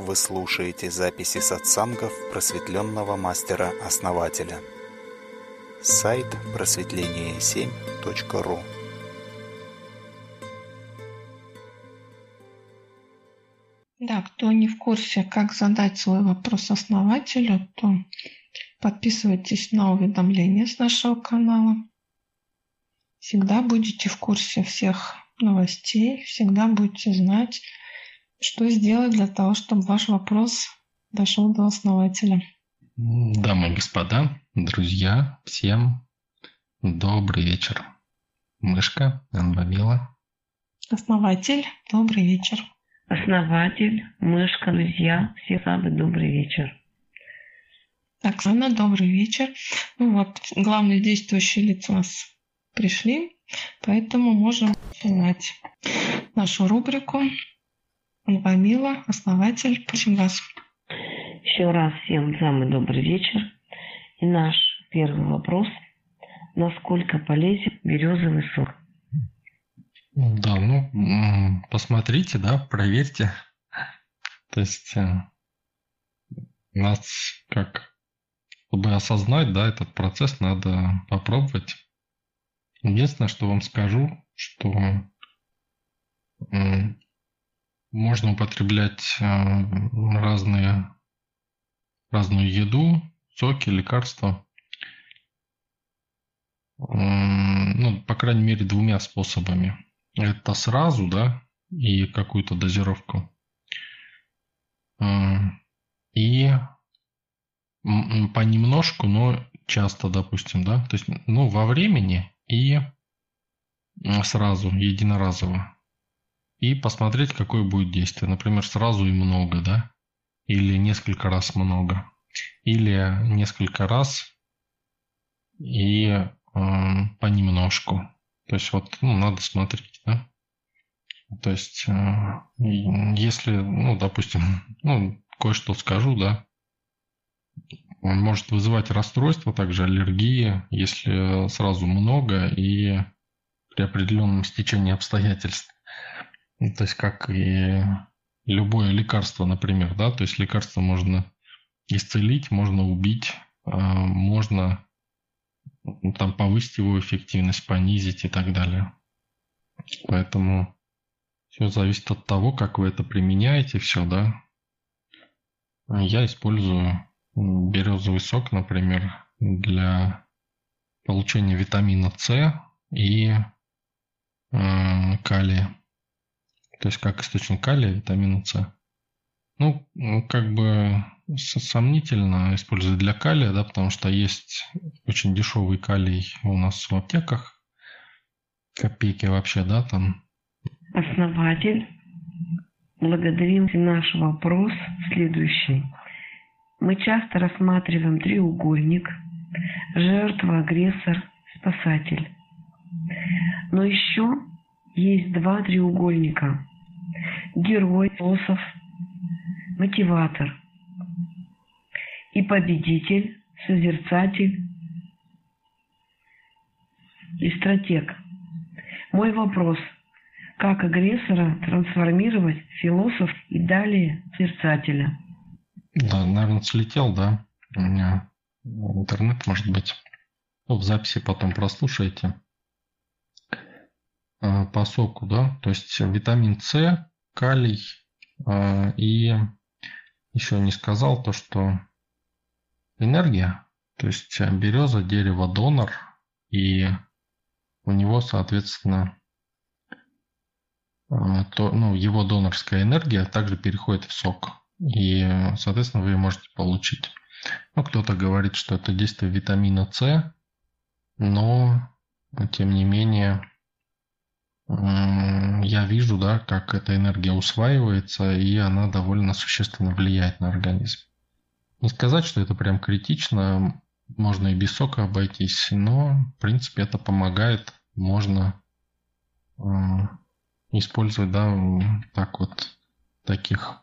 Вы слушаете записи сатсангов просветленного мастера-основателя. Сайт просветление7.ру Да, кто не в курсе, как задать свой вопрос основателю, то подписывайтесь на уведомления с нашего канала. Всегда будете в курсе всех новостей, всегда будете знать, что сделать для того, чтобы ваш вопрос дошел до основателя. Дамы и господа, друзья, всем добрый вечер. Мышка, Анбавила. Основатель, добрый вечер. Основатель, мышка, друзья, всем самый добрый вечер. Оксана, добрый вечер. Ну вот, главные действующие лица у нас пришли, поэтому можем начинать нашу рубрику. Анвамила, основатель, просим вас. Еще раз всем самый добрый вечер. И наш первый вопрос. Насколько полезен березовый сок? Да, ну, посмотрите, да, проверьте. То есть э, нас как, чтобы осознать, да, этот процесс, надо попробовать. Единственное, что вам скажу, что можно употреблять э, разные, разную еду, соки, лекарства. Ну, по крайней мере, двумя способами. Это сразу, да, и какую-то дозировку. Э, и понемножку, но часто, допустим, да, то есть, ну, во времени и сразу, единоразово и посмотреть, какое будет действие. Например, сразу и много, да? Или несколько раз много. Или несколько раз и э, понемножку. То есть вот ну, надо смотреть, да? То есть, э, если, ну, допустим, ну, кое-что скажу, да, он может вызывать расстройство, также аллергии, если сразу много и при определенном стечении обстоятельств. Ну, то есть как и любое лекарство, например, да, то есть лекарство можно исцелить, можно убить, а, можно ну, там повысить его эффективность, понизить и так далее. Поэтому все зависит от того, как вы это применяете, все, да. Я использую березовый сок, например, для получения витамина С и э, калия. То есть как источник калия, витамина С. Ну, как бы сомнительно использовать для калия, да, потому что есть очень дешевый калий у нас в аптеках. Копейки вообще, да, там. Основатель, благодарим за наш вопрос следующий. Мы часто рассматриваем треугольник жертва, агрессор, спасатель. Но еще есть два треугольника герой, философ, мотиватор и победитель, созерцатель и стратег. Мой вопрос – как агрессора трансформировать философ и далее созерцателя? Да, наверное, слетел, да? У меня интернет, может быть. Ну, в записи потом прослушайте. А, по соку, да? То есть витамин С калий. А, и еще не сказал то, что энергия, то есть береза, дерево, донор, и у него, соответственно, а, то, ну, его донорская энергия также переходит в сок. И, соответственно, вы ее можете получить. Ну, кто-то говорит, что это действие витамина С, но, тем не менее, я вижу, да, как эта энергия усваивается, и она довольно существенно влияет на организм. Не сказать, что это прям критично, можно и без сока обойтись, но, в принципе, это помогает, можно э, использовать, да, так вот, таких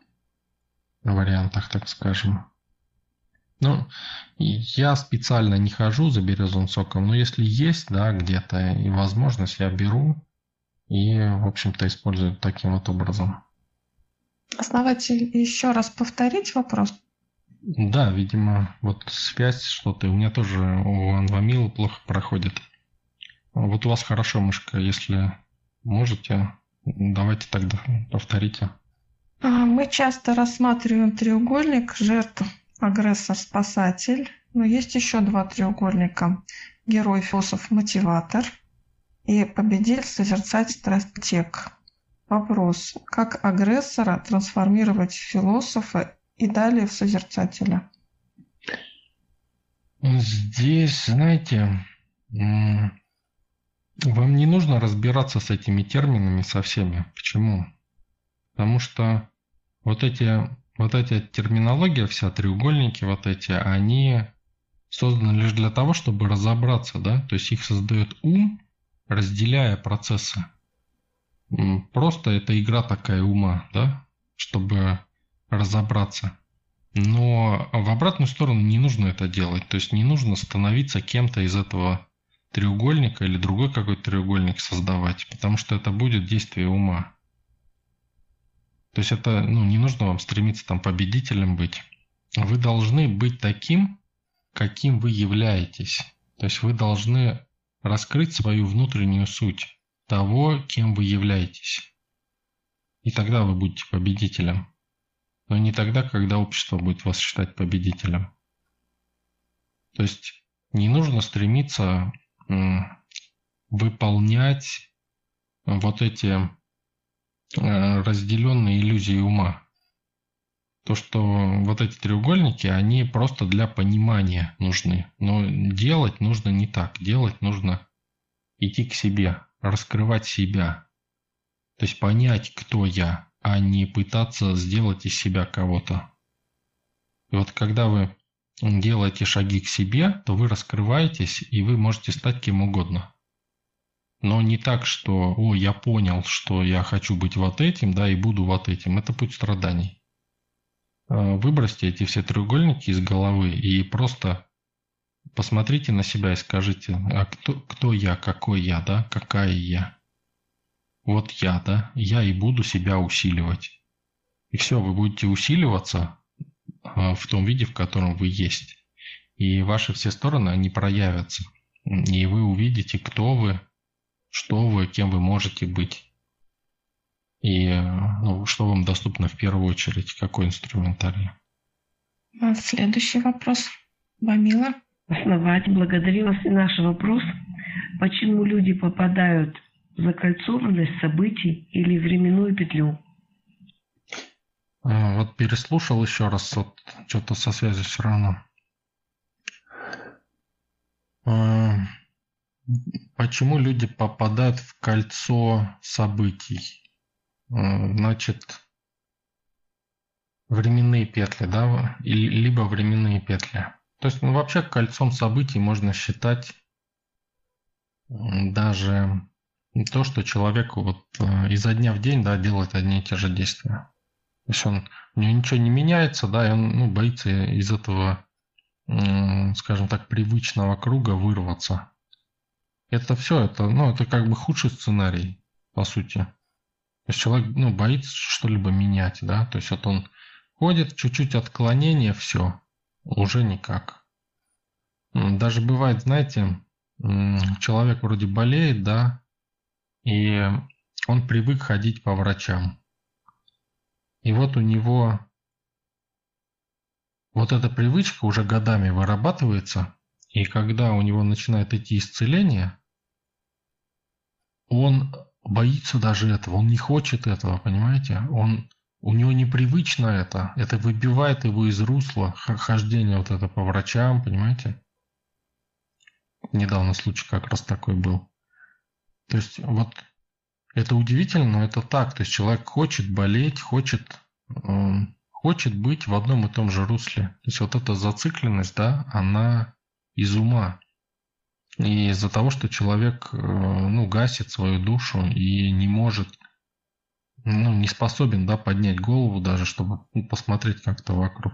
вариантах, так скажем. Ну, я специально не хожу за березовым соком, но если есть, да, где-то и возможность, я беру, и, в общем-то, используют таким вот образом. Основатель, еще раз повторить вопрос? Да, видимо, вот связь что-то. У меня тоже у Анвамила плохо проходит. Вот у вас хорошо, мышка, если можете, давайте тогда повторите. А, мы часто рассматриваем треугольник жертв, агрессор, спасатель. Но есть еще два треугольника. Герой, философ, мотиватор. И победитель, созерцать, стратег. Вопрос. Как агрессора трансформировать в философа и далее в созерцателя? Здесь, знаете, вам не нужно разбираться с этими терминами со всеми. Почему? Потому что вот эти, вот эти терминология, вся треугольники вот эти, они созданы лишь для того, чтобы разобраться, да, то есть их создает ум, разделяя процессы. Просто это игра такая ума, да, чтобы разобраться. Но в обратную сторону не нужно это делать. То есть не нужно становиться кем-то из этого треугольника или другой какой-то треугольник создавать, потому что это будет действие ума. То есть это, ну, не нужно вам стремиться там победителем быть. Вы должны быть таким, каким вы являетесь. То есть вы должны раскрыть свою внутреннюю суть того, кем вы являетесь. И тогда вы будете победителем. Но не тогда, когда общество будет вас считать победителем. То есть не нужно стремиться выполнять вот эти э, разделенные иллюзии ума. То, что вот эти треугольники, они просто для понимания нужны. Но делать нужно не так. Делать нужно идти к себе, раскрывать себя. То есть понять, кто я, а не пытаться сделать из себя кого-то. И вот когда вы делаете шаги к себе, то вы раскрываетесь, и вы можете стать кем угодно. Но не так, что «О, я понял, что я хочу быть вот этим, да, и буду вот этим». Это путь страданий. А, выбросьте эти все треугольники из головы и просто посмотрите на себя и скажите, а кто, кто я, какой я, да, какая я. Вот я, да, я и буду себя усиливать. И все, вы будете усиливаться а, в том виде, в котором вы есть. И ваши все стороны, они проявятся. И вы увидите, кто вы, что вы, кем вы можете быть. И ну, что вам доступно в первую очередь, какой инструментарий? А, следующий вопрос. Бамила. Основать, благодарю вас. И наш вопрос. Почему люди попадают в закольцованность событий или временную петлю? А, вот переслушал еще раз, вот что-то со связью все равно. А, почему люди попадают в кольцо событий? Значит, временные петли, да, либо временные петли. То есть, ну, вообще кольцом событий можно считать даже то, что человек вот изо дня в день, да, делает одни и те же действия. То есть он, у него ничего не меняется, да, и он ну, боится из этого, скажем так, привычного круга вырваться. Это все, это, ну, это как бы худший сценарий, по сути. То есть человек, ну, боится что-либо менять, да, то есть вот он ходит, чуть-чуть отклонение, все, уже никак. Даже бывает, знаете, человек вроде болеет, да, и он привык ходить по врачам. И вот у него вот эта привычка уже годами вырабатывается, и когда у него начинает идти исцеление, он боится даже этого, он не хочет этого, понимаете? Он, у него непривычно это, это выбивает его из русла хождения вот это по врачам, понимаете? Недавно случай как раз такой был. То есть вот это удивительно, но это так. То есть человек хочет болеть, хочет, э, хочет быть в одном и том же русле. То есть вот эта зацикленность, да, она из ума. И из-за того, что человек э, ну, гасит свою душу и не может, ну, не способен да, поднять голову даже, чтобы ну, посмотреть как-то вокруг.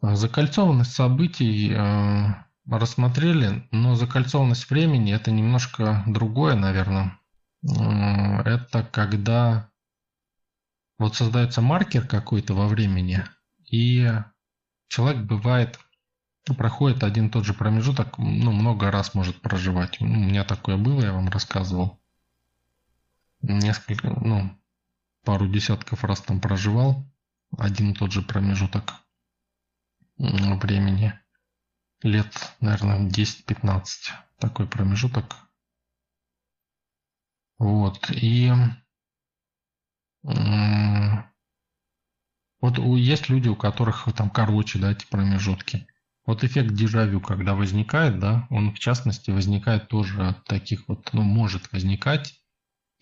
Закольцованность событий э, рассмотрели, но закольцованность времени это немножко другое, наверное это когда вот создается маркер какой-то во времени, и человек бывает проходит один и тот же промежуток, ну, много раз может проживать. Ну, у меня такое было, я вам рассказывал. Несколько, ну, пару десятков раз там проживал один и тот же промежуток времени. Лет, наверное, 10-15 такой промежуток. Вот, и вот есть люди, у которых там короче, да, эти промежутки. Вот эффект дежавю, когда возникает, да, он в частности возникает тоже от таких вот, ну, может возникать.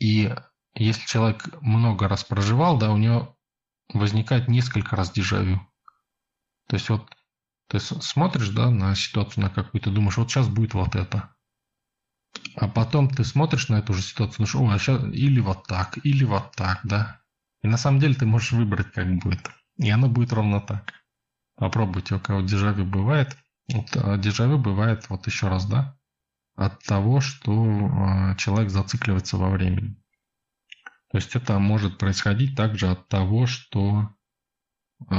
И если человек много раз проживал, да, у него возникает несколько раз дежавю. То есть вот ты смотришь, да, на ситуацию на какую-то, думаешь, вот сейчас будет вот это. А потом ты смотришь на эту же ситуацию, думаешь, о, а сейчас или вот так, или вот так, да. И на самом деле ты можешь выбрать, как будет. И оно будет ровно так. Попробуйте, у кого дежавю бывает. Вот, а дежавю бывает, вот еще раз, да, от того, что э, человек зацикливается во времени. То есть это может происходить также от того, что э,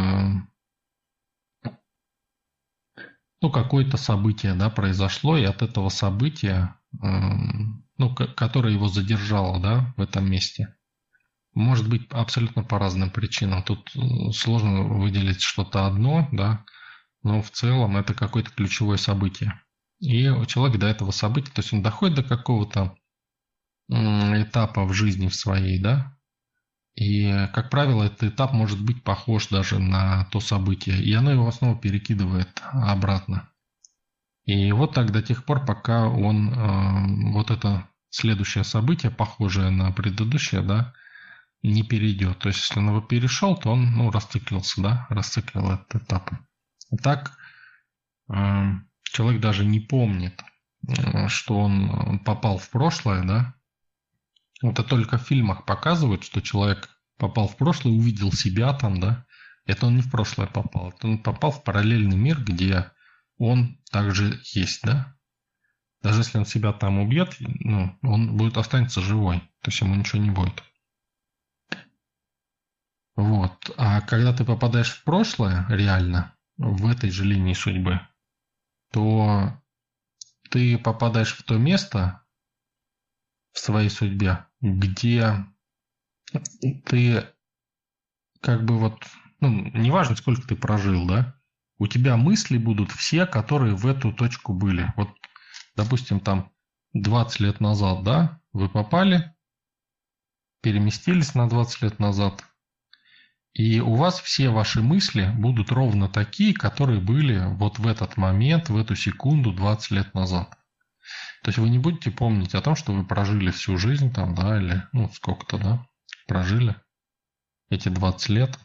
ну, какое-то событие да, произошло, и от этого события, ну, которое его задержало да, в этом месте, может быть абсолютно по разным причинам. Тут э, сложно выделить что-то одно, да, но в целом это какое-то ключевое событие. И человек до этого события, то есть он доходит до какого-то этапа в жизни в своей, да, и, как правило, этот этап может быть похож даже на то событие, и оно его снова перекидывает обратно. И вот так до тех пор, пока он э, вот это следующее событие, похожее на предыдущее, да, не перейдет. То есть, если он его перешел, то он ну, расциклился, да, расциклил этот этап. Так э, человек даже не помнит, э, что он попал в прошлое, да. Это только в фильмах показывают, что человек попал в прошлое, увидел себя там, да. Это он не в прошлое попал, это он попал в параллельный мир, где он также есть, да. Даже если он себя там убьет, ну, он будет останется живой, то есть ему ничего не будет. Вот. А когда ты попадаешь в прошлое, реально, в этой же линии судьбы, то ты попадаешь в то место в своей судьбе, где ты как бы вот, ну, неважно, сколько ты прожил, да, у тебя мысли будут все, которые в эту точку были. Вот, допустим, там 20 лет назад, да, вы попали, переместились на 20 лет назад, и у вас все ваши мысли будут ровно такие, которые были вот в этот момент, в эту секунду 20 лет назад. То есть вы не будете помнить о том, что вы прожили всю жизнь там, да, или ну сколько-то, да, прожили эти 20 лет.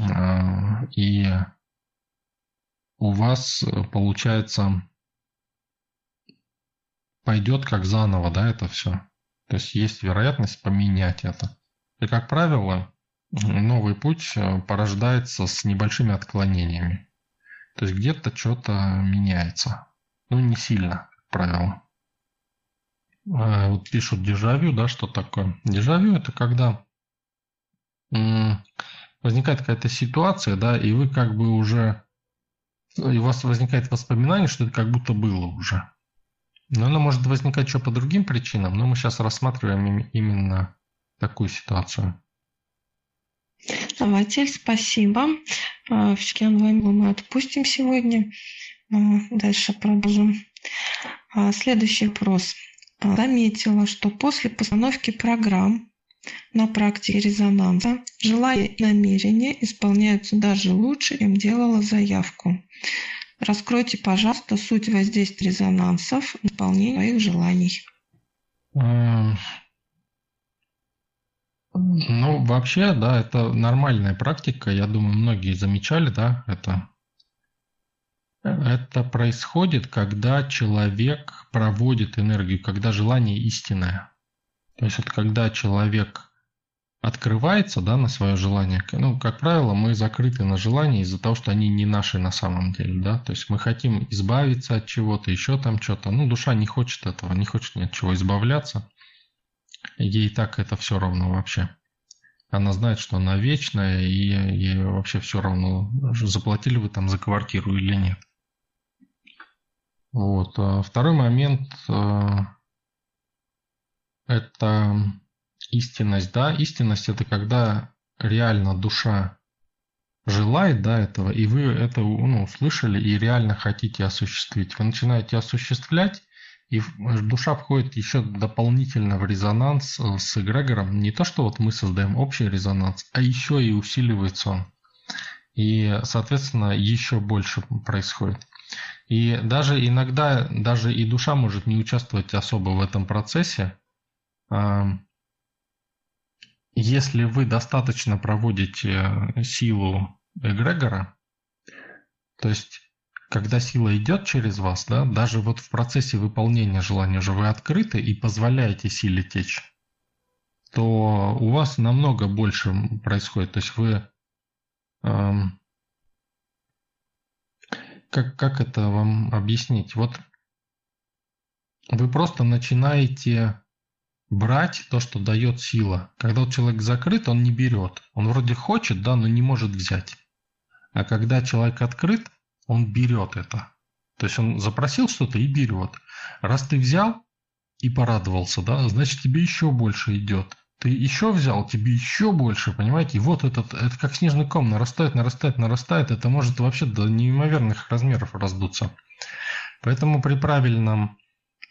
А, и у вас получается пойдет как заново, да, это все. То есть есть вероятность поменять это. И как правило, новый путь э, порождается с небольшими отклонениями. То есть где-то что-то меняется. Ну, не сильно, как правило. А, вот пишут дежавю, да, что такое? Дежавю это когда возникает какая-то ситуация, да, и вы как бы уже, и у вас возникает воспоминание, что это как будто было уже. Но оно может возникать еще по другим причинам, но мы сейчас рассматриваем именно такую ситуацию. Ватель, спасибо. А, Все мы отпустим сегодня. А, дальше продолжим. А, следующий вопрос. Заметила, что после постановки программ на практике резонанса желания и намерения исполняются даже лучше, чем делала заявку. Раскройте, пожалуйста, суть воздействия резонансов на исполнение своих желаний. Ну, вообще, да, это нормальная практика. Я думаю, многие замечали, да, это. Это происходит, когда человек проводит энергию, когда желание истинное. То есть, вот когда человек открывается, да, на свое желание, ну, как правило, мы закрыты на желания из-за того, что они не наши на самом деле, да, то есть мы хотим избавиться от чего-то, еще там что-то, ну, душа не хочет этого, не хочет ни от чего избавляться, ей так это все равно вообще. она знает, что она вечная, и ей вообще все равно, заплатили вы там за квартиру или нет. Вот. А второй момент э, – это истинность. Да? Истинность – это когда реально душа желает да, этого, и вы это ну, услышали и реально хотите осуществить. Вы начинаете осуществлять, и душа входит еще дополнительно в резонанс э, с эгрегором. Не то, что вот мы создаем общий резонанс, а еще и усиливается он. И, соответственно, еще больше происходит. И даже иногда, даже и душа может не участвовать особо в этом процессе. Если вы достаточно проводите силу эгрегора, то есть когда сила идет через вас, да, даже вот в процессе выполнения желания уже вы открыты и позволяете силе течь, то у вас намного больше происходит. То есть вы... Эм, как, как это вам объяснить? Вот вы просто начинаете брать то, что дает сила. Когда человек закрыт, он не берет. Он вроде хочет, да, но не может взять. А когда человек открыт, он берет это. То есть он запросил что-то и берет. Раз ты взял и порадовался, да, значит тебе еще больше идет. Ты еще взял, тебе еще больше, понимаете? И вот этот, это как снежный ком нарастает, нарастает, нарастает. Это может вообще до неимоверных размеров раздуться. Поэтому при правильном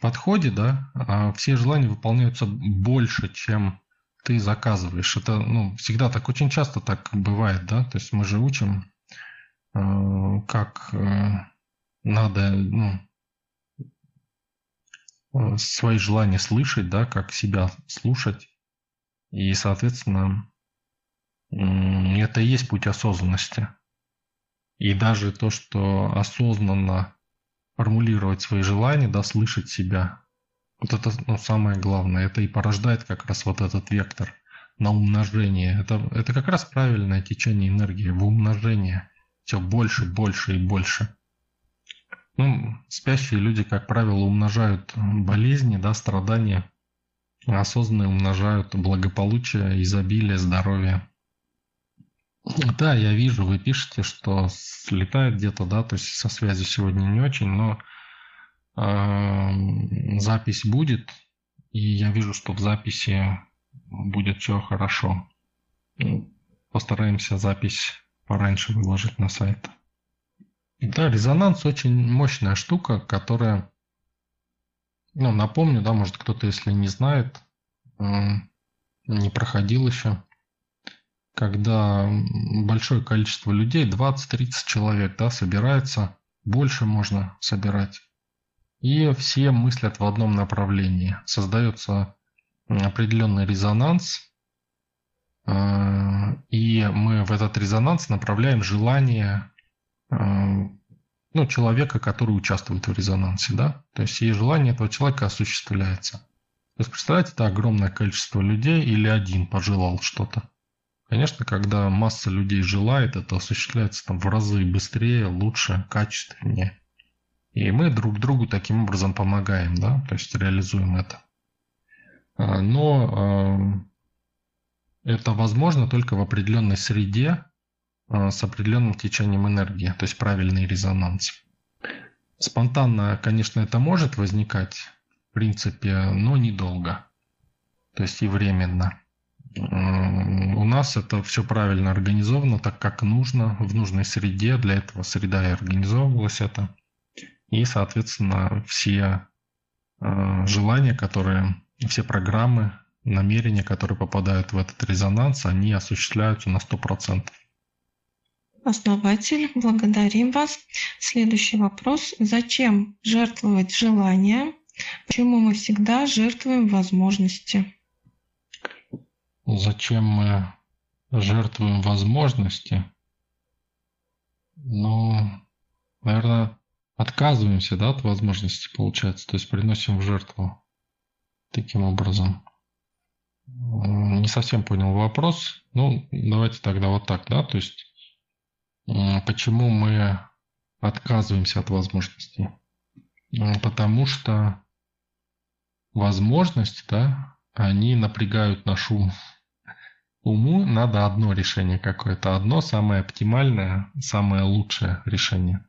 подходе, да, а, все желания выполняются больше, чем ты заказываешь. Это, ну, всегда так, очень часто так бывает, да. То есть мы же учим как э, надо ну, э, свои желания слышать, да, как себя слушать. И, соответственно, это и есть путь осознанности. И даже то, что осознанно формулировать свои желания, да, слышать себя, вот это ну, самое главное. Это и порождает как раз вот этот вектор на умножение. Это, это как раз правильное течение энергии в умножение все больше, больше и больше. Ну, спящие люди, как правило, умножают болезни, да, страдания. Осознанные умножают благополучие, изобилие, здоровье. Да, я вижу, вы пишете, что слетает где-то, да, то есть со связью сегодня не очень, но э, запись будет, и я вижу, что в записи будет все хорошо. Постараемся запись пораньше выложить на сайт. Да, резонанс очень мощная штука, которая, ну, напомню, да, может кто-то, если не знает, не проходил еще, когда большое количество людей, 20-30 человек, да, собирается, больше можно собирать. И все мыслят в одном направлении. Создается определенный резонанс, и мы в этот резонанс направляем желание э, ну, человека, который участвует в резонансе, да, то есть и желание этого человека осуществляется. То есть, представляете, это огромное количество людей или один пожелал что-то. Конечно, когда масса людей желает, это осуществляется там в разы быстрее, лучше, качественнее. И мы друг другу таким образом помогаем, да, то есть реализуем это. Э, но это возможно только в определенной среде а, с определенным течением энергии, то есть правильный резонанс. Спонтанно, конечно, это может возникать, в принципе, но недолго. То есть и временно. У нас это все правильно организовано, так как нужно, в нужной среде. Для этого среда и организовывалась это. И, соответственно, все а, желания, которые, все программы намерения, которые попадают в этот резонанс, они осуществляются на 100%. Основатель, благодарим вас. Следующий вопрос. Зачем жертвовать желания? Почему мы всегда жертвуем возможности? Зачем мы жертвуем возможности? Ну, наверное, отказываемся да, от возможности, получается. То есть приносим в жертву таким образом. Не совсем понял вопрос. Ну, давайте тогда вот так, да, то есть почему мы отказываемся от возможностей? Потому что возможности, да, они напрягают наш ум. уму надо одно решение какое-то, одно самое оптимальное, самое лучшее решение.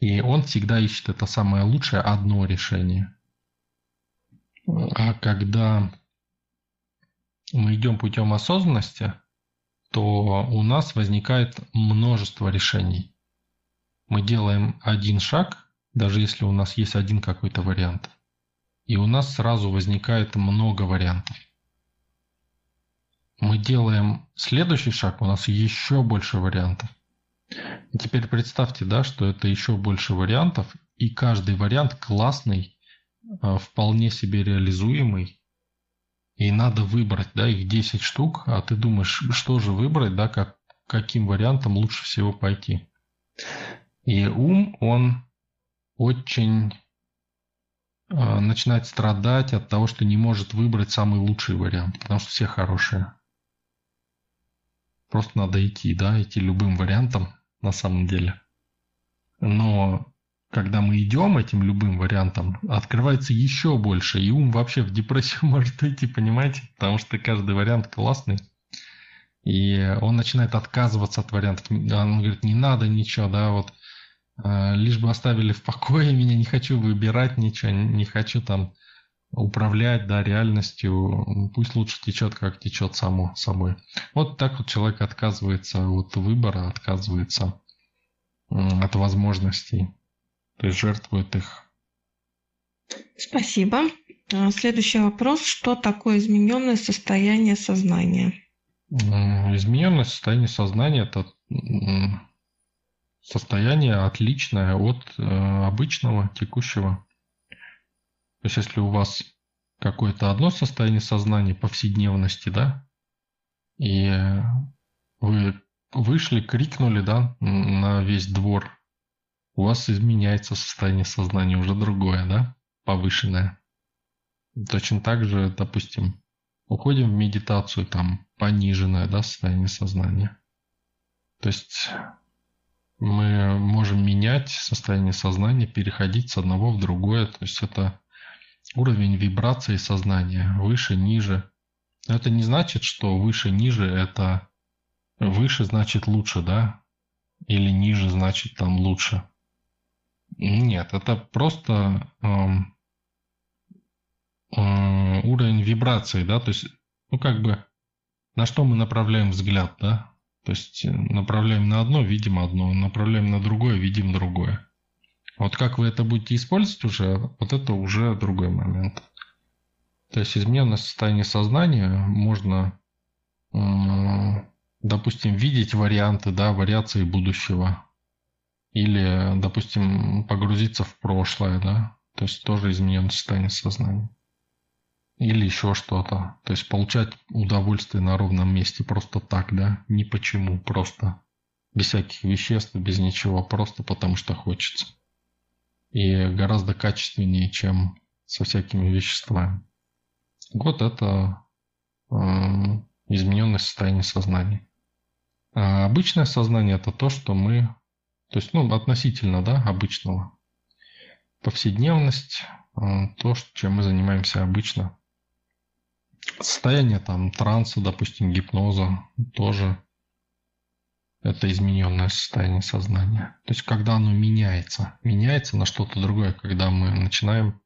И он всегда ищет это самое лучшее одно решение. А когда мы идем путем осознанности, то у нас возникает множество решений. Мы делаем один шаг, даже если у нас есть один какой-то вариант. И у нас сразу возникает много вариантов. Мы делаем следующий шаг, у нас еще больше вариантов. И теперь представьте, да, что это еще больше вариантов, и каждый вариант классный, а, вполне себе реализуемый, и надо выбрать, да, их 10 штук, а ты думаешь, что же выбрать, да, как, каким вариантом лучше всего пойти. И ум, он очень э, начинает страдать от того, что не может выбрать самый лучший вариант, потому что все хорошие. Просто надо идти, да, идти любым вариантом на самом деле. Но когда мы идем этим любым вариантом, открывается еще больше, и ум вообще в депрессию может идти, понимаете? Потому что каждый вариант классный. И он начинает отказываться от вариантов. Он говорит, не надо ничего, да, вот э, лишь бы оставили в покое меня, не хочу выбирать ничего, не хочу там управлять да, реальностью, пусть лучше течет, как течет само собой. Вот так вот человек отказывается от выбора, отказывается от возможностей, то есть жертвует их. Спасибо. А, следующий вопрос. Что такое измененное состояние сознания? Измененное состояние сознания – это состояние отличное от э, обычного, текущего. То есть, если у вас какое-то одно состояние сознания повседневности, да, и вы вышли, крикнули, да, на весь двор, у вас изменяется состояние сознания, уже другое, да, повышенное. Точно так же, допустим, уходим в медитацию, там, пониженное, да, состояние сознания. То есть мы можем менять состояние сознания, переходить с одного в другое. То есть это уровень вибрации сознания, выше, ниже. Но это не значит, что выше, ниже это выше значит лучше, да? Или ниже значит там лучше. Нет, это просто эм, э, уровень вибрации, да, то есть, ну как бы, на что мы направляем взгляд, да? То есть направляем на одно, видим одно, направляем на другое, видим другое. Вот как вы это будете использовать уже, вот это уже другой момент. То есть измененное состояние сознания можно, допустим, видеть варианты, да, вариации будущего. Или, допустим, погрузиться в прошлое, да. То есть тоже измененное состояние сознания. Или еще что-то. То есть получать удовольствие на ровном месте просто так, да. Не почему, просто без всяких веществ, без ничего, просто потому что хочется и гораздо качественнее, чем со всякими веществами. Вот это э, измененное состояние сознания. А обычное сознание это то, что мы, то есть, ну, относительно, да, обычного. Повседневность, э, то, чем мы занимаемся обычно. Состояние там транса, допустим, гипноза тоже это измененное состояние сознания. То есть, когда оно меняется, меняется на что-то другое, когда мы начинаем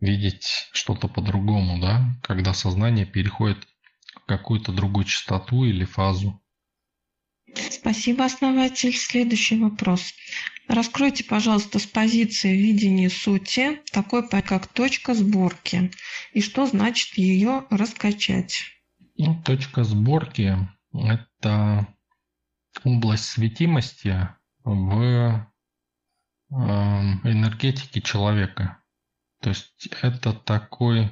видеть что-то по-другому, да, когда сознание переходит в какую-то другую частоту или фазу. Спасибо, основатель. Следующий вопрос. Раскройте, пожалуйста, с позиции видения сути такой, как точка сборки. И что значит ее раскачать? Ну, точка сборки – это область светимости в эм, энергетике человека. То есть это такой,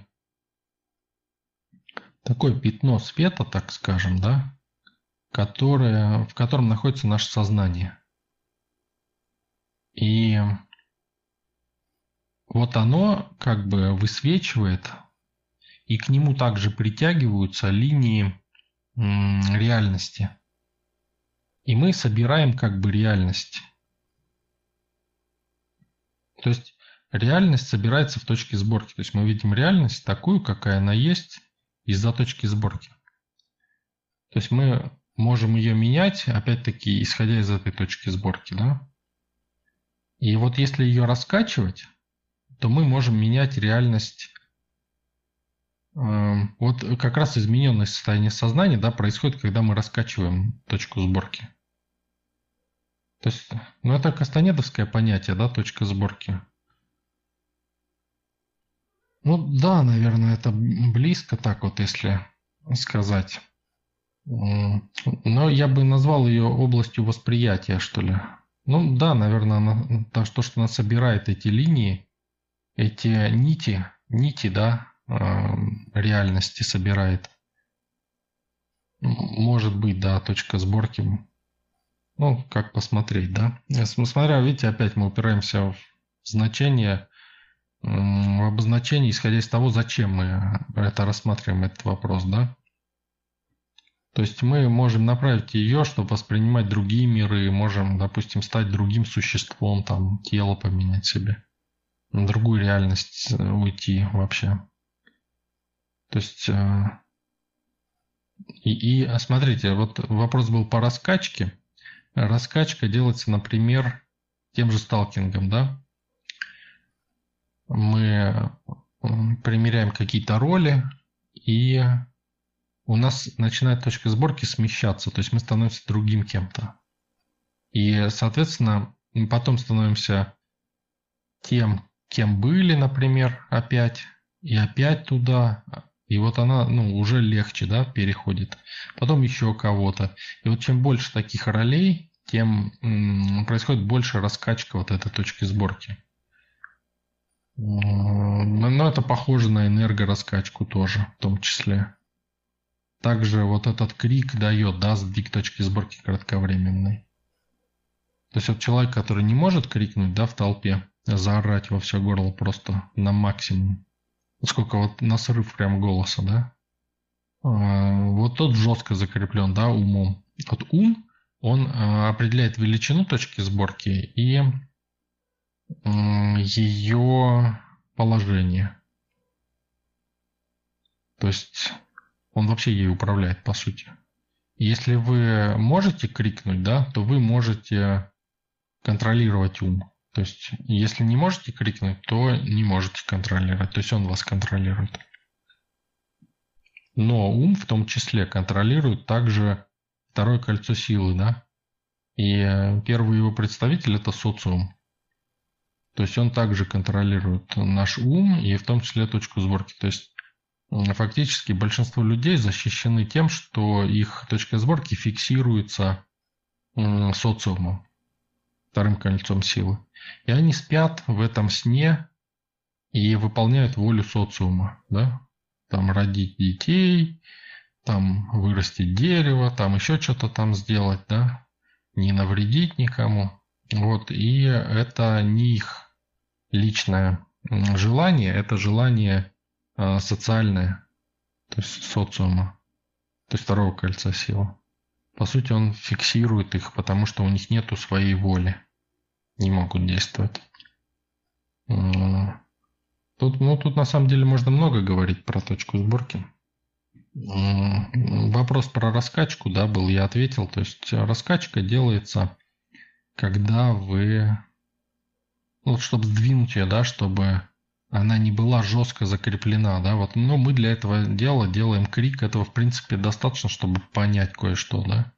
такое пятно света, так скажем, да, которое, в котором находится наше сознание. И вот оно как бы высвечивает, и к нему также притягиваются линии реальности – и мы собираем как бы реальность. То есть реальность собирается в точке сборки. То есть мы видим реальность такую, какая она есть из-за точки сборки. То есть мы можем ее менять, опять-таки, исходя из этой точки сборки, да? И вот если ее раскачивать, то мы можем менять реальность. Эм, вот как раз измененное состояние сознания да, происходит, когда мы раскачиваем точку сборки. То есть, ну это кастанедовское понятие, да, точка сборки. Ну да, наверное, это близко так вот, если сказать. Но я бы назвал ее областью восприятия, что ли. Ну да, наверное, она, то, что она собирает эти линии, эти нити, нити, да, реальности собирает. Может быть, да, точка сборки. Ну, как посмотреть, да. Смотря, видите, опять мы упираемся в значение, в обозначение, исходя из того, зачем мы это рассматриваем, этот вопрос, да. То есть мы можем направить ее, чтобы воспринимать другие миры, можем, допустим, стать другим существом, там, тело поменять себе, на другую реальность э, уйти вообще. То есть, э, и, и а смотрите, вот вопрос был по раскачке. Раскачка делается, например, тем же сталкингом, да? Мы примеряем какие-то роли и у нас начинает точка сборки смещаться, то есть мы становимся другим кем-то. И, соответственно, мы потом становимся тем, кем были, например, опять, и опять туда, и вот она, ну, уже легче, да, переходит. Потом еще кого-то. И вот чем больше таких ролей, тем происходит больше раскачка вот этой точки сборки. Но это похоже на энергораскачку тоже, в том числе. Также вот этот крик дает, да, сдвиг точки сборки кратковременной. То есть вот человек, который не может крикнуть, да, в толпе, заорать во все горло просто на максимум. Сколько вот на срыв прям голоса, да? А, вот тот жестко закреплен, да, умом. Вот ум, он а, определяет величину точки сборки и ее положение. То есть он вообще ей управляет, по сути. Если вы можете крикнуть, да, то вы можете контролировать ум. То есть, если не можете крикнуть, то не можете контролировать. То есть, он вас контролирует. Но ум в том числе контролирует также второе кольцо силы, да. И первый его представитель это социум. То есть он также контролирует наш ум и в том числе точку сборки. То есть фактически большинство людей защищены тем, что их точка сборки фиксируется социумом, вторым кольцом силы. И они спят в этом сне и выполняют волю социума. Да? Там родить детей, там вырастить дерево, там еще что-то там сделать, да, не навредить никому. Вот, и это не их личное желание, это желание а, социальное, то есть социума, то есть второго кольца силы. По сути, он фиксирует их, потому что у них нету своей воли. Не могут действовать. Тут, ну, тут на самом деле можно много говорить про точку сборки. Вопрос про раскачку, да, был, я ответил. То есть раскачка делается, когда вы, ну, чтобы сдвинуть ее, да, чтобы она не была жестко закреплена, да, вот, но мы для этого дела делаем крик, этого, в принципе, достаточно, чтобы понять кое-что, да.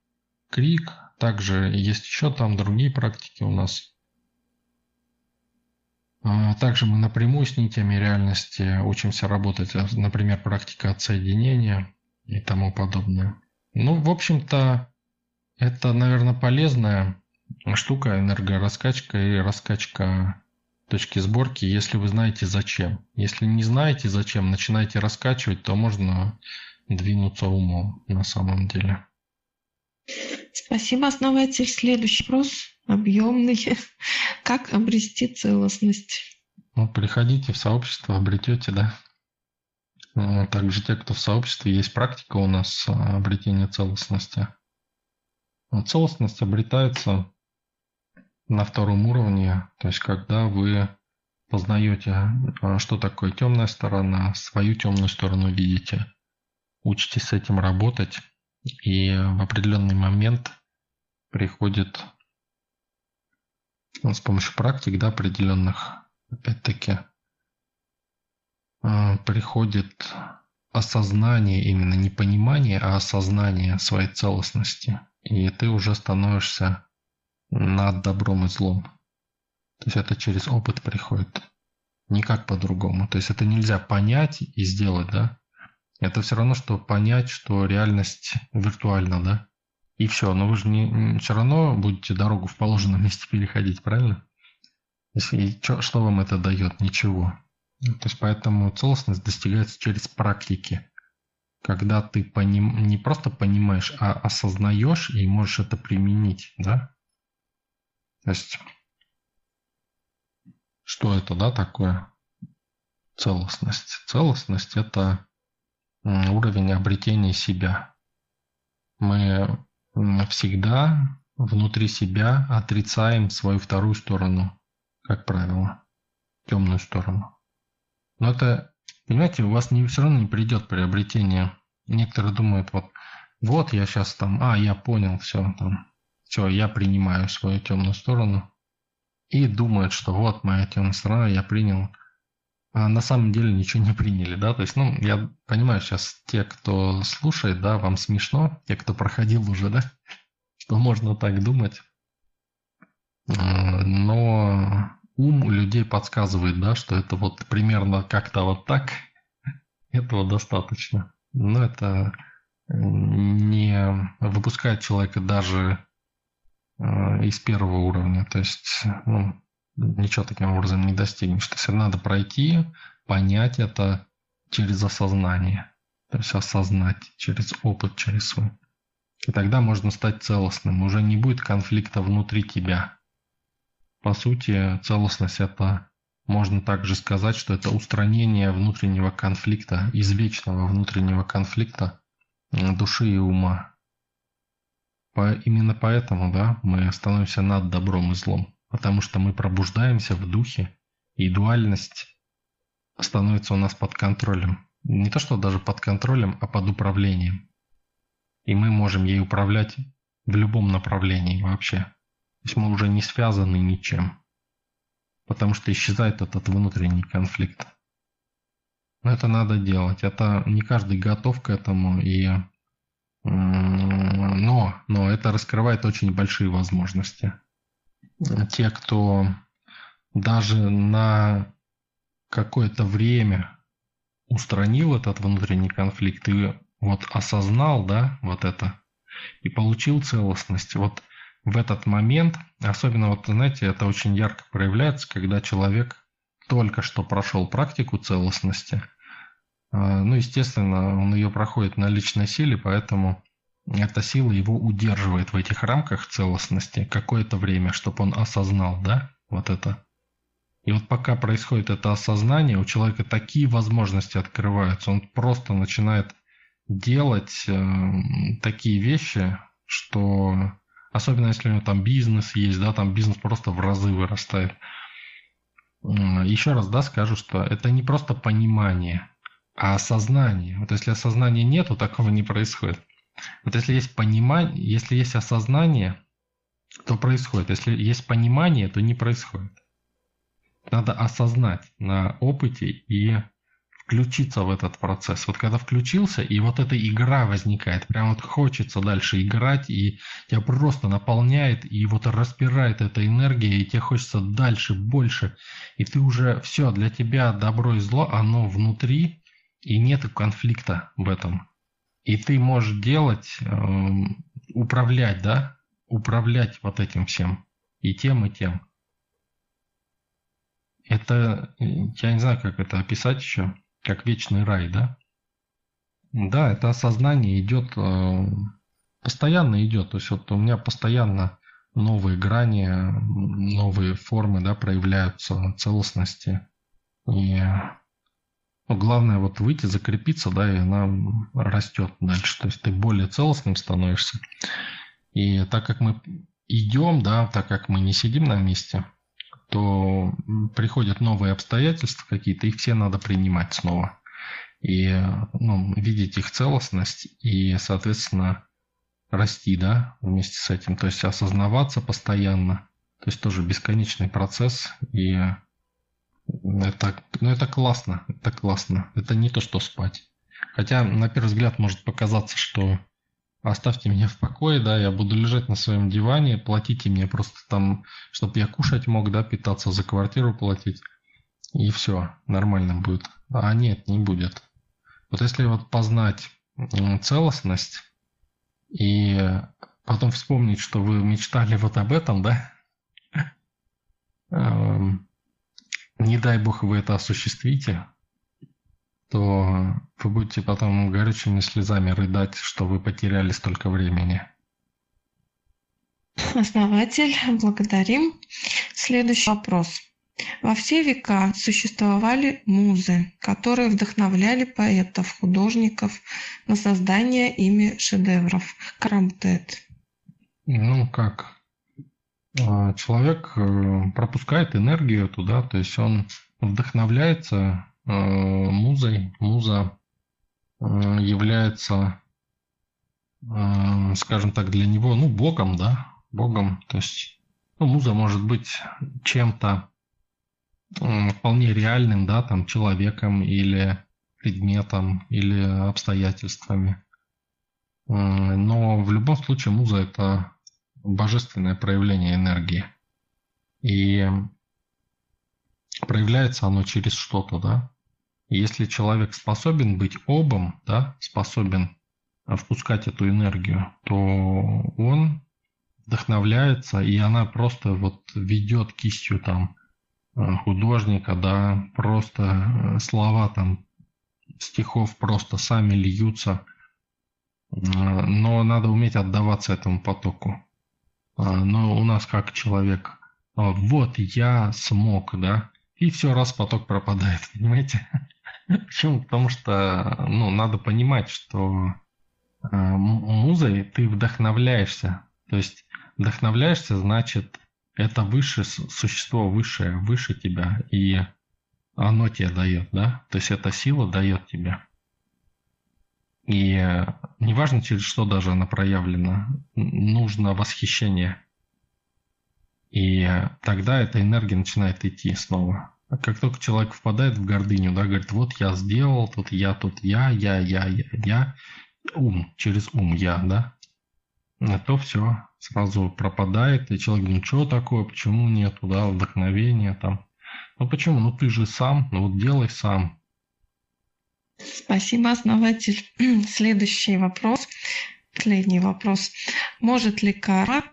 Крик, также есть еще там другие практики у нас. А, также мы напрямую с нитями реальности учимся работать, например, практика отсоединения и тому подобное. Ну, в общем-то, это, наверное, полезная штука, энергораскачка и раскачка точки сборки, если вы знаете зачем. Если не знаете зачем, начинаете раскачивать, то можно двинуться умом на самом деле. Спасибо, основатель. Следующий вопрос объемный. Как обрести целостность? Ну, приходите в сообщество, обретете, да. Ну, также те, кто в сообществе, есть практика у нас а, обретения целостности. Целостность обретается на втором уровне, то есть когда вы познаете, а, что такое темная сторона, свою темную сторону видите, учитесь с этим работать, И в определенный момент приходит ну, с помощью практик, да, определенных, опять-таки, э, приходит осознание, именно не понимание, а осознание своей целостности. И ты уже становишься над добром и злом. То есть это через опыт приходит. Никак по-другому. То есть это нельзя понять и сделать, да? Это все равно, что понять, что реальность виртуальна, да? И все. Но вы же не, все равно будете дорогу в положенном месте переходить, правильно? И что, что вам это дает? Ничего. То есть поэтому целостность достигается через практики. Когда ты поним... не просто понимаешь, а осознаешь и можешь это применить, да? То есть что это, да, такое? Целостность. Целостность – это уровень обретения себя. Мы всегда внутри себя отрицаем свою вторую сторону, как правило, темную сторону. Но это, понимаете, у вас не, все равно не придет приобретение. Некоторые думают, вот, вот я сейчас там, а, я понял, все, там, все, я принимаю свою темную сторону. И думают, что вот моя темная сторона, я принял. А на самом деле ничего не приняли, да, то есть, ну, я понимаю сейчас те, кто слушает, да, вам смешно, те, кто проходил уже, да, что можно так думать. Но ум у людей подсказывает, да, что это вот примерно как-то вот так, этого достаточно. Но это не выпускает человека даже из первого уровня. То есть, ну, ничего таким образом не достигнешь. То есть, надо пройти, понять это через осознание. То есть, осознать через опыт, через свой. И тогда можно стать целостным. Уже не будет конфликта внутри тебя. По сути, целостность – это, можно также сказать, что это устранение внутреннего конфликта, извечного внутреннего конфликта души и ума. По, именно поэтому да, мы становимся над добром и злом, потому что мы пробуждаемся в духе, и дуальность становится у нас под контролем. Не то, что даже под контролем, а под управлением. И мы можем ей управлять в любом направлении вообще. То есть мы уже не связаны ничем. Потому что исчезает этот внутренний конфликт. Но это надо делать. Это не каждый готов к этому. И но, но это раскрывает очень большие возможности. Те, кто даже на какое-то время устранил этот внутренний конфликт и вот осознал, да, вот это, и получил целостность, вот в этот момент, особенно вот, знаете, это очень ярко проявляется, когда человек только что прошел практику целостности – ну, естественно, он ее проходит на личной силе, поэтому эта сила его удерживает в этих рамках целостности какое-то время, чтобы он осознал, да, вот это. И вот пока происходит это осознание, у человека такие возможности открываются, он просто начинает делать э, такие вещи, что особенно если у него там бизнес есть, да, там бизнес просто в разы вырастает. Еще раз, да, скажу, что это не просто понимание, а осознание. Вот если осознания нет, то такого не происходит. Вот если есть понимание, если есть осознание, то происходит. Если есть понимание, то не происходит. Надо осознать на опыте и включиться в этот процесс. Вот когда включился, и вот эта игра возникает, прям вот хочется дальше играть, и тебя просто наполняет, и вот распирает эта энергия, и тебе хочется дальше, больше, и ты уже все, для тебя добро и зло, оно внутри, и нет конфликта в этом. И ты можешь делать, э, управлять, да, управлять вот этим всем, и тем, и тем. Это, я не знаю, как это описать еще, как вечный рай, да? Да, это осознание идет, э, постоянно идет. То есть вот у меня постоянно новые грани, новые формы, да, проявляются целостности. И ну, главное вот выйти, закрепиться, да, и она растет дальше. То есть ты более целостным становишься. И так как мы идем, да, так как мы не сидим на месте, то приходят новые обстоятельства какие-то, их все надо принимать снова. И ну, видеть их целостность и, соответственно, расти, да, вместе с этим, то есть осознаваться постоянно, то есть тоже бесконечный процесс, и это, ну, это классно, это классно, это не то, что спать. Хотя, на первый взгляд, может показаться, что оставьте меня в покое, да, я буду лежать на своем диване, платите мне просто там, чтобы я кушать мог, да, питаться, за квартиру платить, и все, нормально будет. А нет, не будет. Вот если вот познать целостность и потом вспомнить, что вы мечтали вот об этом, да, эм, не дай бог вы это осуществите, то вы будете потом горячими слезами рыдать, что вы потеряли столько времени. Основатель, благодарим. Следующий вопрос. Во все века существовали музы, которые вдохновляли поэтов, художников на создание ими шедевров. Крамтет. Ну как? А, человек э, пропускает энергию туда, то есть он вдохновляется э, музой. Муза э, является, скажем так, для него, ну, богом, да, богом. То есть, ну, муза может быть чем-то вполне реальным, да, там, человеком или предметом или обстоятельствами. Но в любом случае муза – это божественное проявление энергии. И проявляется оно через что-то, да. если человек способен быть обом, да, способен впускать эту энергию, то он вдохновляется, и она просто вот ведет кистью там Э, художника, да, просто э, слова там стихов просто сами льются, э, но надо уметь отдаваться этому потоку. Но у нас как человек, вот я смог, да, и все, раз поток пропадает, понимаете? Почему? Потому что, ну, надо понимать, что музой ты вдохновляешься. То есть вдохновляешься, значит, это высшее существо высшее, выше тебя, и оно тебе дает, да? То есть эта сила дает тебе. И э, неважно, через что даже она проявлена, нужно восхищение. И тогда эта энергия начинает идти снова. А как только человек впадает в гордыню, да, говорит, вот я сделал, тут я, тут я, я, я, я, я, ум, через ум я, да, то все сразу пропадает, и человек говорит, что такое, почему нету, да, вдохновения там. Ну почему? Ну ты же сам, ну вот делай сам. Спасибо, основатель. Следующий вопрос, последний вопрос. Может ли кара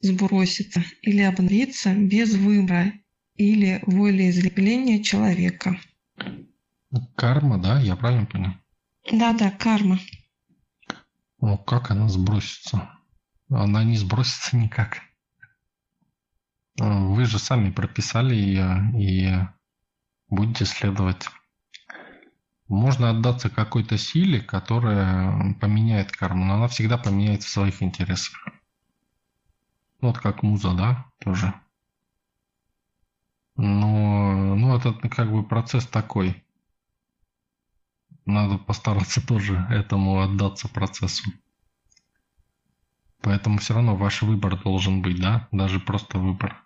сброситься или обновиться без выбора или волеизъявления человека? Карма, да, я правильно понял? Да-да, карма. Ну, как она сбросится? Она не сбросится никак. Вы же сами прописали ее и будете следовать. Можно отдаться какой-то силе, которая поменяет карму, но она всегда поменяет в своих интересах. Вот как муза, да, тоже. Но, ну, это как бы процесс такой. Надо постараться тоже этому отдаться процессу. Поэтому все равно ваш выбор должен быть, да, даже просто выбор.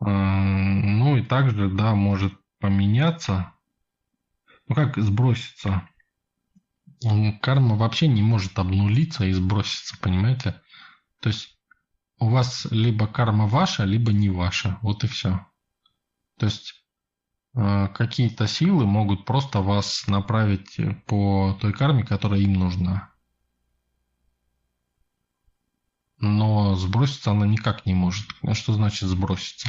А, ну и также, да, может поменяться. Ну как сброситься? Карма вообще не может обнулиться и сброситься, понимаете? То есть у вас либо карма ваша, либо не ваша. Вот и все. То есть а, какие-то силы могут просто вас направить по той карме, которая им нужна. но сброситься она никак не может. А что значит сброситься?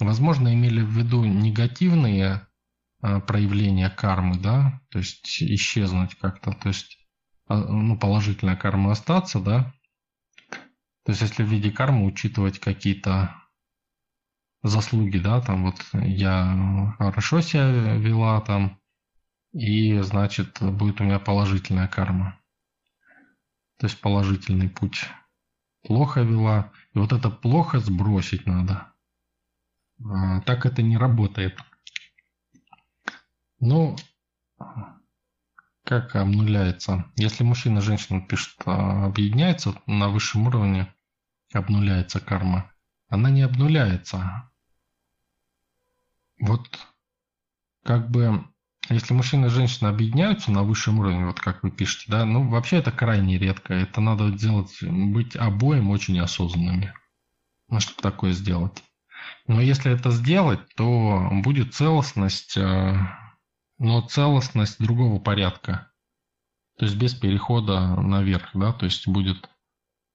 Возможно, имели в виду негативные а, проявления кармы, да, то есть исчезнуть как-то, то есть а, ну, положительная карма остаться, да. То есть если в виде кармы учитывать какие-то заслуги, да, там вот я хорошо себя вела там, и значит будет у меня положительная карма. То есть положительный путь плохо вела. И вот это плохо сбросить надо. А, так это не работает. Ну, как обнуляется? Если мужчина и женщина пишет, а, объединяется на высшем уровне, обнуляется карма. Она не обнуляется. Вот как бы, если мужчина и женщина объединяются на высшем уровне, вот как вы пишете, да, ну вообще это крайне редко. Это надо делать, быть обоим очень осознанными, ну, чтобы такое сделать. Но если это сделать, то будет целостность, э, но целостность другого порядка. То есть без перехода наверх, да, то есть будет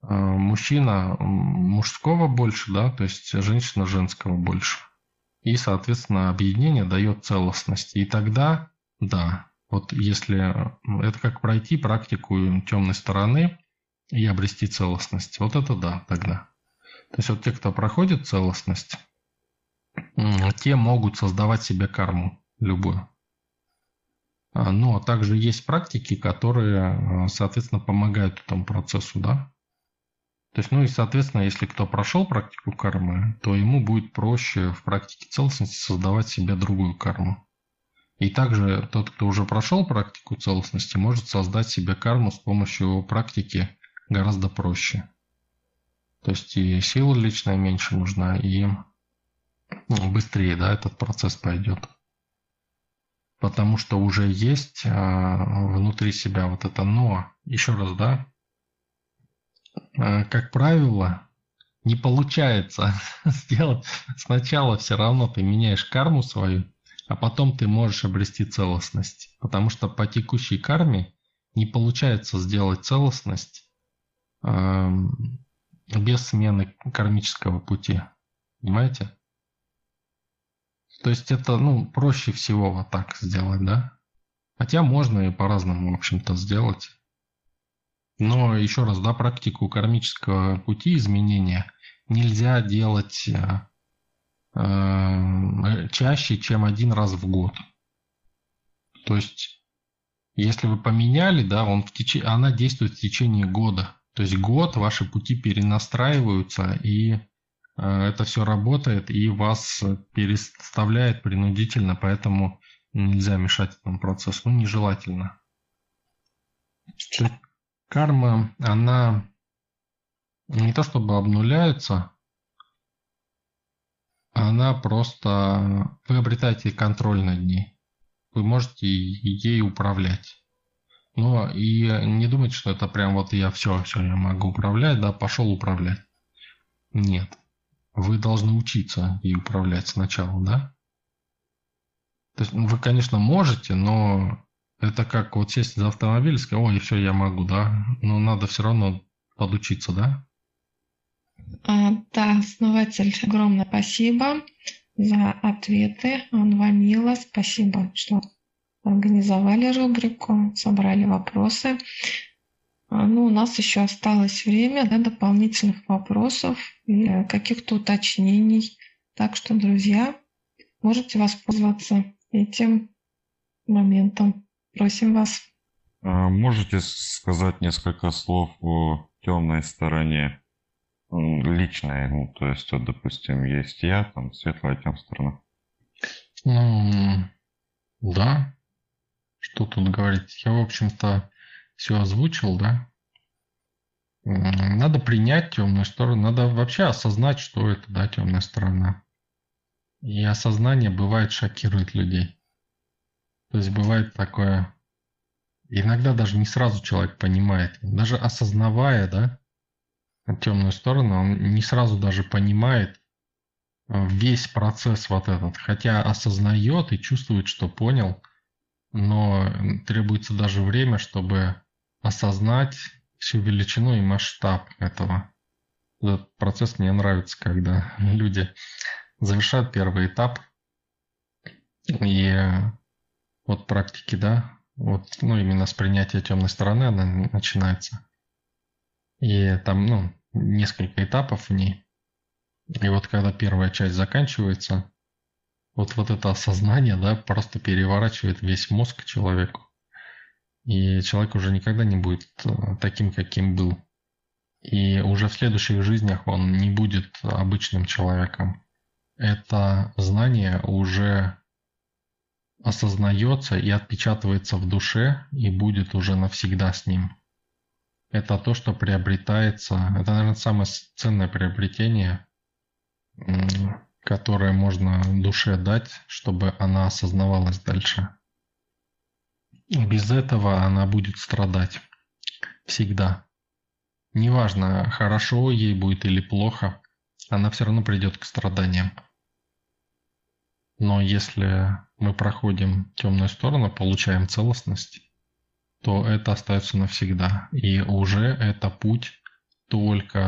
э, мужчина мужского больше, да, то есть женщина женского больше. И, соответственно, объединение дает целостность. И тогда, да, вот если это как пройти практику темной стороны и обрести целостность, вот это да, тогда. То есть вот те, кто проходит целостность, те могут создавать себе карму любую. А, но ну, а также есть практики, которые, а, соответственно, помогают этому процессу, да. То есть, ну и, соответственно, если кто прошел практику кармы, то ему будет проще в практике целостности создавать себе другую карму. И также тот, кто уже прошел практику целостности, может создать себе карму с помощью практики гораздо проще. То есть и сила личная меньше нужна, и ну, быстрее да, этот процесс пойдет. Потому что уже есть а, внутри себя вот это но. Еще раз, да, а, как правило, не получается сделать. Сначала все равно ты меняешь карму свою, а потом ты можешь обрести целостность. Потому что по текущей карме не получается сделать целостность э, без смены кармического пути. Понимаете? То есть это, ну, проще всего вот так сделать, да? Хотя можно и по-разному, в общем-то, сделать. Но еще раз, да, практику кармического пути изменения нельзя делать э, э, чаще, чем один раз в год. То есть, если вы поменяли, да, он в теч... она действует в течение года. То есть год ваши пути перенастраиваются, и это все работает и вас переставляет принудительно, поэтому нельзя мешать этому процессу, ну, нежелательно. Карма, она не то чтобы обнуляется, она просто... Вы обретаете контроль над ней. Вы можете ей управлять. Но и не думайте, что это прям вот я все, все я могу управлять, да, пошел управлять. Нет. Вы должны учиться и управлять сначала, да? То есть ну, вы, конечно, можете, но это как вот сесть за автомобиль и сказать, ой, все, я могу, да? Но надо все равно подучиться, да? А, да, основатель, огромное спасибо за ответы. Анвамила, спасибо, что организовали рубрику, собрали вопросы. А, ну, у нас еще осталось время для дополнительных вопросов и каких-то уточнений. Так что, друзья, можете воспользоваться этим моментом. Просим вас. А можете сказать несколько слов о темной стороне личной, ну, то есть, вот, допустим, есть я, там, светлая темная сторона. Ну, да. Что тут говорить? Я, в общем-то, все озвучил, да? Надо принять темную сторону, надо вообще осознать, что это, да, темная сторона. И осознание бывает шокирует людей. То есть бывает такое, иногда даже не сразу человек понимает, даже осознавая, да, темную сторону, он не сразу даже понимает э, весь процесс вот этот, хотя осознает и чувствует, что понял, но требуется даже время, чтобы осознать всю величину и масштаб этого. Этот процесс мне нравится, когда люди завершают первый этап и вот практики, да, вот, ну, именно с принятия темной стороны она начинается. И там, ну, несколько этапов в ней. И вот когда первая часть заканчивается, вот, вот это осознание, да, просто переворачивает весь мозг человеку. И человек уже никогда не будет э, таким, каким был. И уже в следующих жизнях он не будет обычным человеком. Это знание уже осознается и отпечатывается в душе и будет уже навсегда с ним. Это то, что приобретается, это, наверное, самое ценное приобретение, которое можно душе дать, чтобы она осознавалась дальше. Без этого она будет страдать. Всегда. Неважно, хорошо ей будет или плохо, она все равно придет к страданиям. Но если мы проходим темную сторону, получаем целостность, то это остается навсегда. И уже это путь только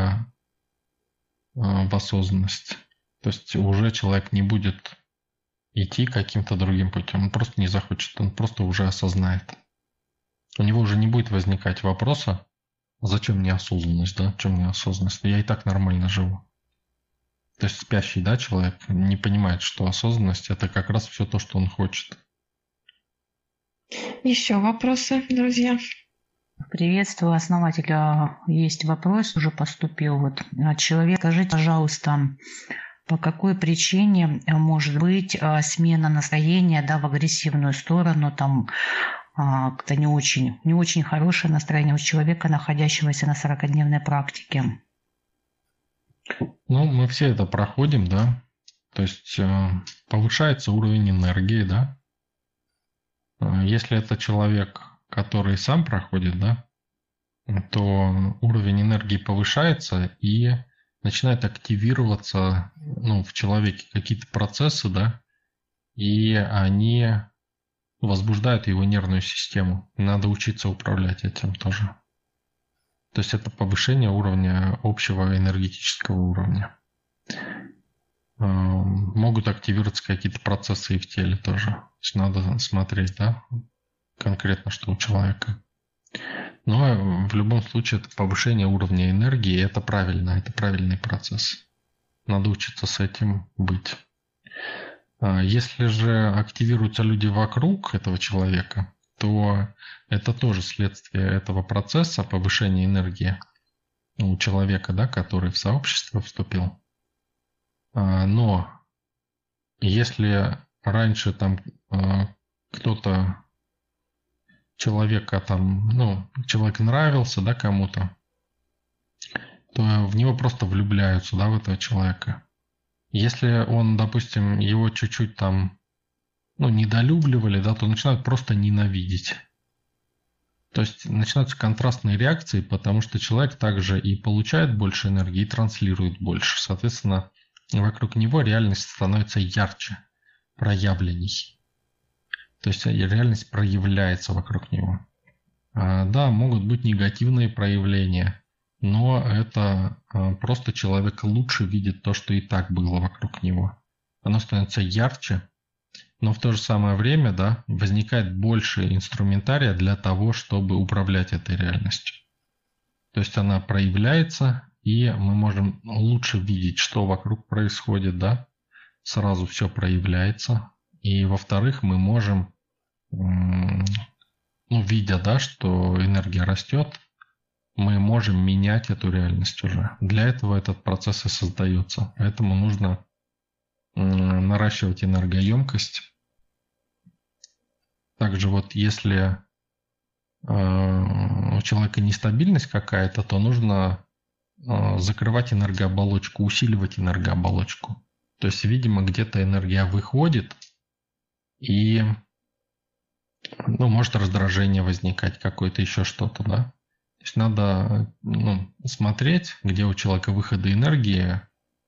э, в осознанность. То есть уже человек не будет идти каким-то другим путем. Он просто не захочет, он просто уже осознает. У него уже не будет возникать вопроса, зачем мне осознанность, да? Чем мне осознанность? Я и так нормально живу. То есть спящий, да, человек не понимает, что осознанность это как раз все то, что он хочет. Еще вопросы, друзья? Приветствую, основателя. Есть вопрос, уже поступил. Вот человек, скажите, пожалуйста, по какой причине может быть а, смена настроения да, в агрессивную сторону, там а, как-то не очень, не очень хорошее настроение у человека, находящегося на 40-дневной практике? Ну, мы все это проходим, да. То есть э, повышается уровень энергии, да. Э, если это человек, который сам проходит, да, то уровень энергии повышается и начинает активироваться ну, в человеке какие-то процессы, да, и они возбуждают его нервную систему. Надо учиться управлять этим тоже. То есть это повышение уровня общего энергетического уровня. Эм, могут активироваться какие-то процессы и в теле тоже. То есть надо смотреть, да, конкретно, что у человека. Но в любом случае это повышение уровня энергии, это правильно, это правильный процесс. Надо учиться с этим быть. А если же активируются люди вокруг этого человека, то это тоже следствие этого процесса повышения энергии у человека, да, который в сообщество вступил. А, но если раньше там а, кто-то человека там, ну, человек нравился, да, кому-то, то в него просто влюбляются, да, в этого человека. Если он, допустим, его чуть-чуть там ну, недолюбливали, да, то начинают просто ненавидеть. То есть начинаются контрастные реакции, потому что человек также и получает больше энергии, и транслирует больше. Соответственно, вокруг него реальность становится ярче, проявленней. То есть реальность проявляется вокруг него. А, да, могут быть негативные проявления, но это а, просто человек лучше видит то, что и так было вокруг него. Оно становится ярче, но в то же самое время да, возникает больше инструментария для того, чтобы управлять этой реальностью. То есть она проявляется, и мы можем лучше видеть, что вокруг происходит, да, сразу все проявляется. И во-вторых, мы можем, ну, видя, да, что энергия растет, мы можем менять эту реальность уже. Для этого этот процесс и создается. Поэтому нужно наращивать энергоемкость. Также вот если э, у человека нестабильность какая-то, то нужно э, закрывать энергооболочку, усиливать энергооболочку. То есть, видимо, где-то энергия выходит, и ну, может раздражение возникать, какое-то еще что-то, да. То есть надо ну, смотреть, где у человека выходы энергии,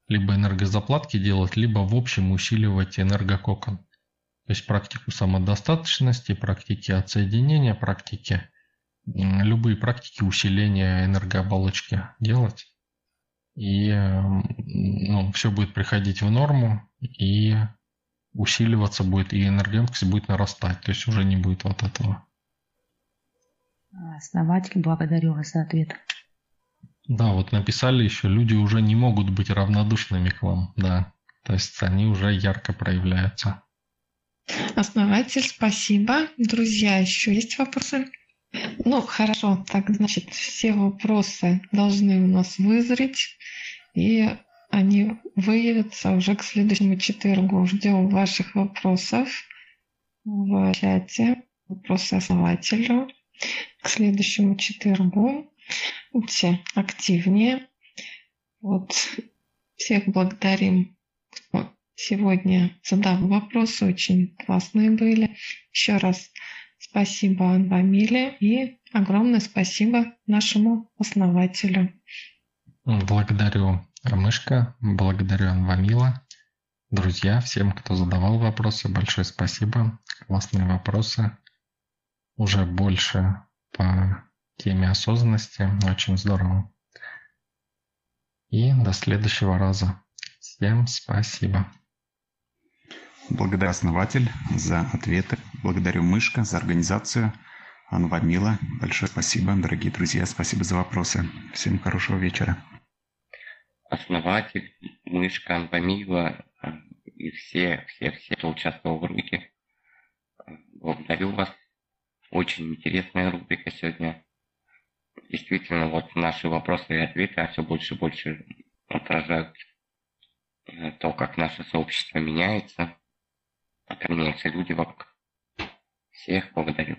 либо энергозаплатки делать, либо в общем усиливать энергококон. То есть практику самодостаточности, практики отсоединения, практики, любые практики усиления энергооболочки делать. И ну, все будет приходить в норму, и усиливаться будет, и энергоемкость будет нарастать. То есть уже не будет вот этого. Основатель, благодарю вас за ответ. Да, вот написали еще, люди уже не могут быть равнодушными к вам, да. То есть они уже ярко проявляются. Основатель, спасибо. Друзья, еще есть вопросы? Ну, хорошо, так значит, все вопросы должны у нас вызреть, и они выявятся уже к следующему четвергу. Ждем ваших вопросов. в чате вопросы основателю. К следующему четвергу будьте активнее. Вот всех благодарим, кто сегодня задал вопросы, очень классные были. Еще раз спасибо Анвамиле и огромное спасибо нашему основателю. Благодарю Мышка, благодарю Анвамила. Друзья, всем, кто задавал вопросы, большое спасибо. Классные вопросы. Уже больше по теме осознанности. Очень здорово. И до следующего раза. Всем спасибо. Благодарю основатель за ответы. Благодарю Мышка за организацию. Анвамила, большое спасибо, дорогие друзья. Спасибо за вопросы. Всем хорошего вечера. Основатель, Мышка, Анвамила, и все, все, все, кто участвовал в рубрике. Благодарю вас. Очень интересная рубрика сегодня. Действительно, вот наши вопросы и ответы а все больше и больше отражают э, то, как наше сообщество меняется, как меняются люди вокруг. Всех благодарю.